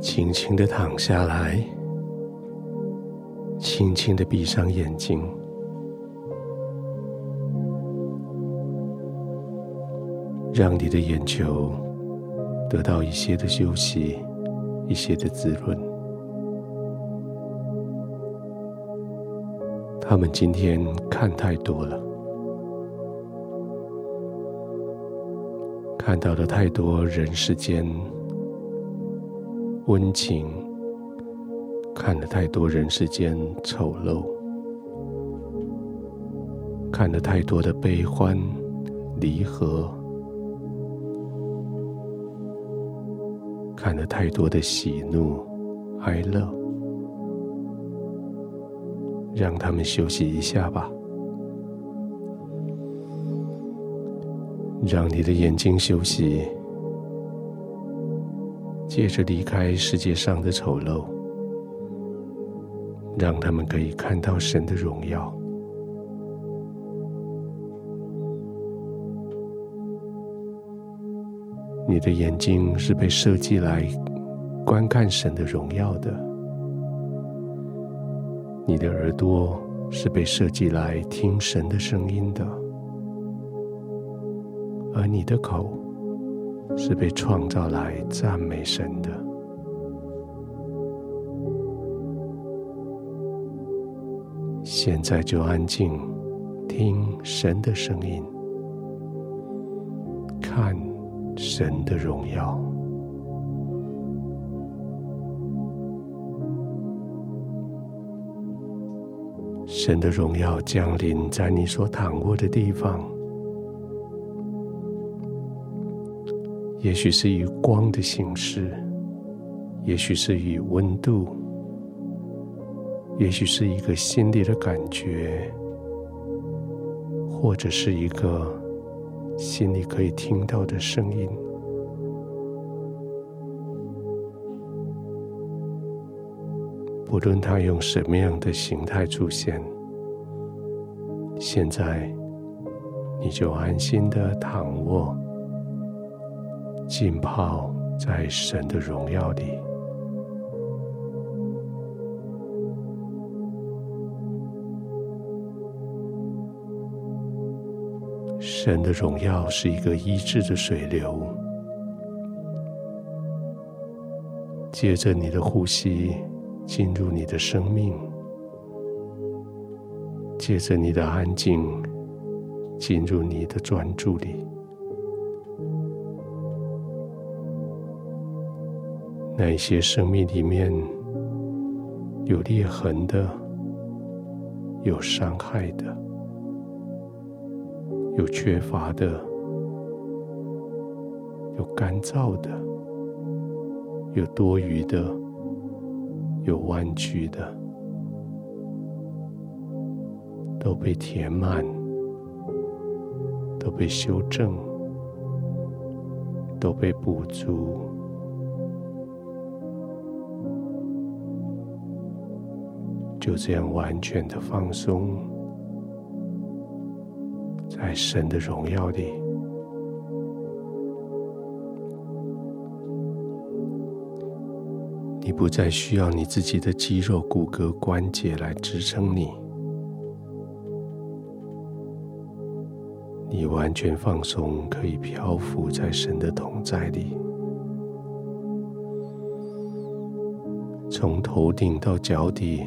轻轻的躺下来，轻轻的闭上眼睛，让你的眼球得到一些的休息，一些的滋润。他们今天看太多了，看到了太多人世间。温情，看了太多人世间丑陋，看了太多的悲欢离合，看了太多的喜怒哀乐，让他们休息一下吧，让你的眼睛休息。借着离开世界上的丑陋，让他们可以看到神的荣耀。你的眼睛是被设计来观看神的荣耀的，你的耳朵是被设计来听神的声音的，而你的口，是被创造来赞美神的。现在就安静，听神的声音，看神的荣耀。神的荣耀降临在你所躺卧的地方。也许是以光的形式，也许是以温度，也许是一个心里的感觉，或者是一个心里可以听到的声音。不论它用什么样的形态出现，现在你就安心的躺卧。浸泡在神的荣耀里，神的荣耀是一个医治的水流，借着你的呼吸进入你的生命，借着你的安静进入你的专注里。那一些生命里面有裂痕的、有伤害的、有缺乏的、有干燥的、有多余的、有弯曲的，都被填满，都被修正，都被补足。就这样完全的放松，在神的荣耀里，你不再需要你自己的肌肉、骨骼、关节来支撑你，你完全放松，可以漂浮在神的同在里，从头顶到脚底。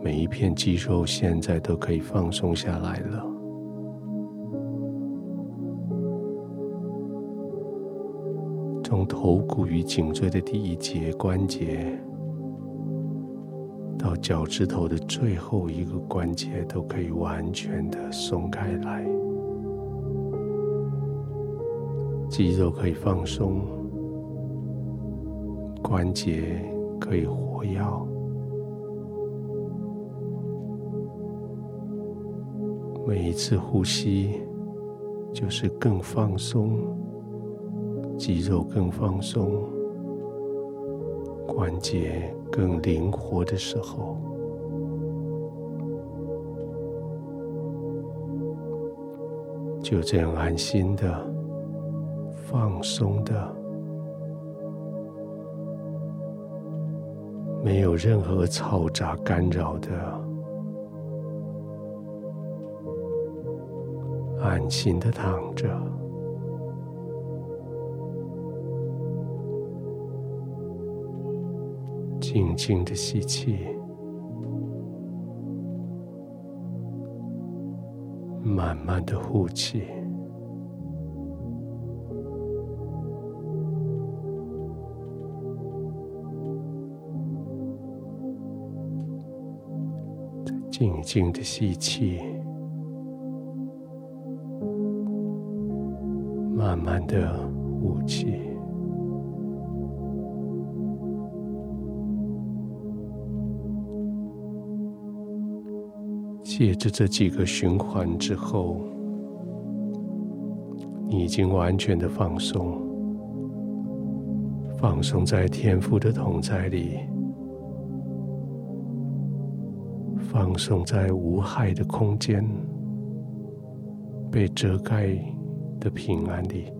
每一片肌肉现在都可以放松下来了，从头骨与颈椎的第一节关节到脚趾头的最后一个关节，都可以完全的松开来，肌肉可以放松，关节可以活跃。每一次呼吸，就是更放松，肌肉更放松，关节更灵活的时候，就这样安心的、放松的，没有任何嘈杂干扰的，安心的躺着，静静的吸气，慢慢的呼气。静静的吸气，慢的呼气。借着这几个循环之后，你已经完全的放松，放松在天赋的同在里。放松在无害的空间，被遮盖的平安里。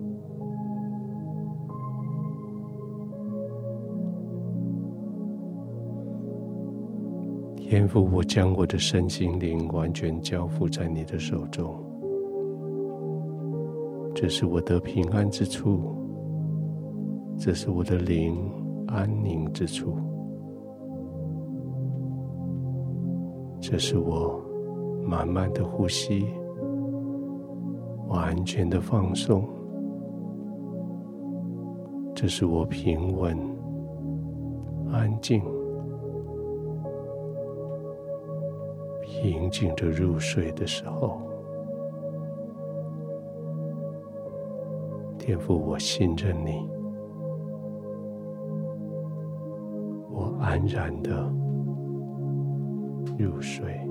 天父，我将我的身心灵完全交付在你的手中，这是我得平安之处，这是我的灵安宁之处。这是我慢慢的呼吸，完全的放松。这是我平稳、安静、平静着入睡的时候。天赋，我信任你，我安然的。入睡。